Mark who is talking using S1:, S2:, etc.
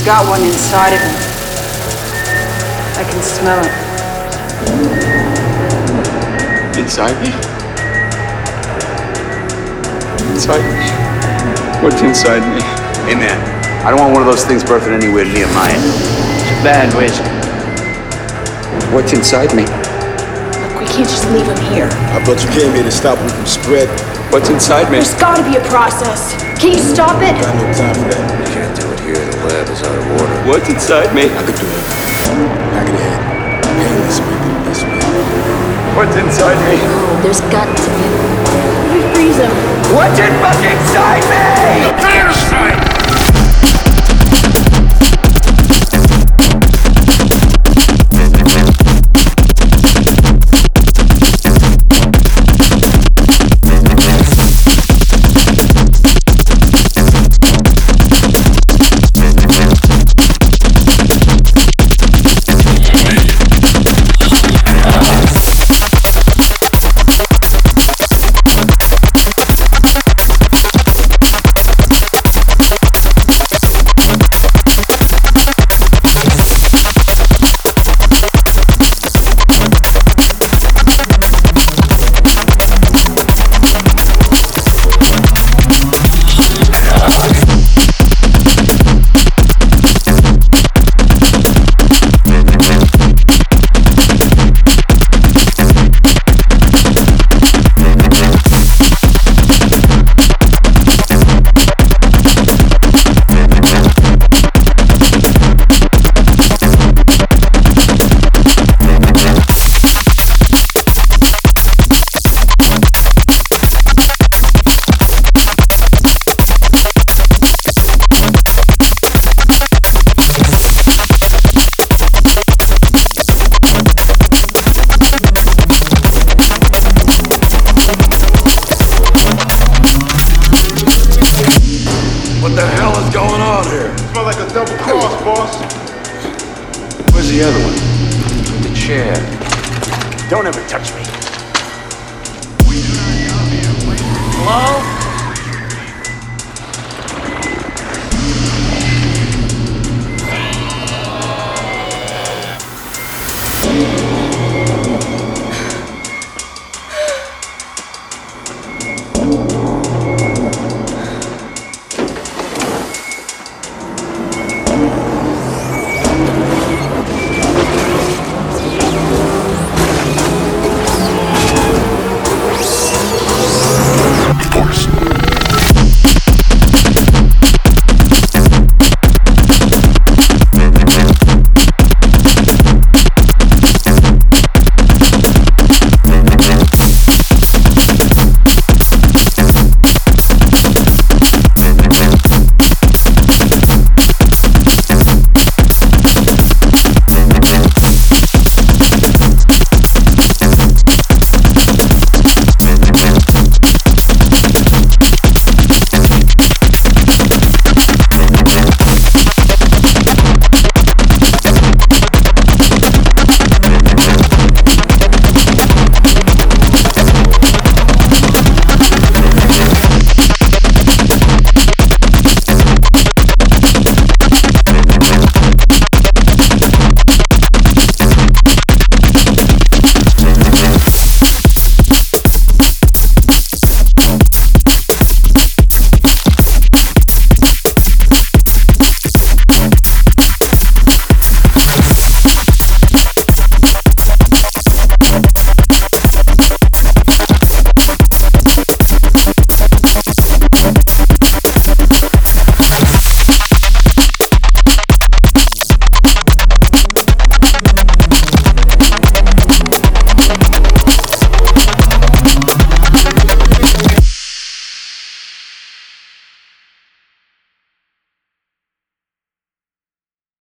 S1: He's got one inside of him. I can smell it.
S2: Inside me? Inside me? What's inside me?
S3: Hey man, I don't want one of those things birthing anywhere near mine.
S4: It's a bad whiskey.
S2: What's inside me?
S5: Look, we can't just leave him here.
S6: I thought you came here to stop him from spreading.
S2: What's inside me?
S5: There's gotta be a process. Can you stop it?
S6: Got no time for that.
S3: Can't do it here. The lab is out of order.
S2: What's inside me?
S6: I could do it. I of hit. head. Pain this way, do it this way.
S2: What's inside me?
S5: Oh, there's got to be. We freeze him.
S2: What's in fucking inside me?
S7: Like a boss.
S3: Where's the other one? The chair. Don't ever touch me.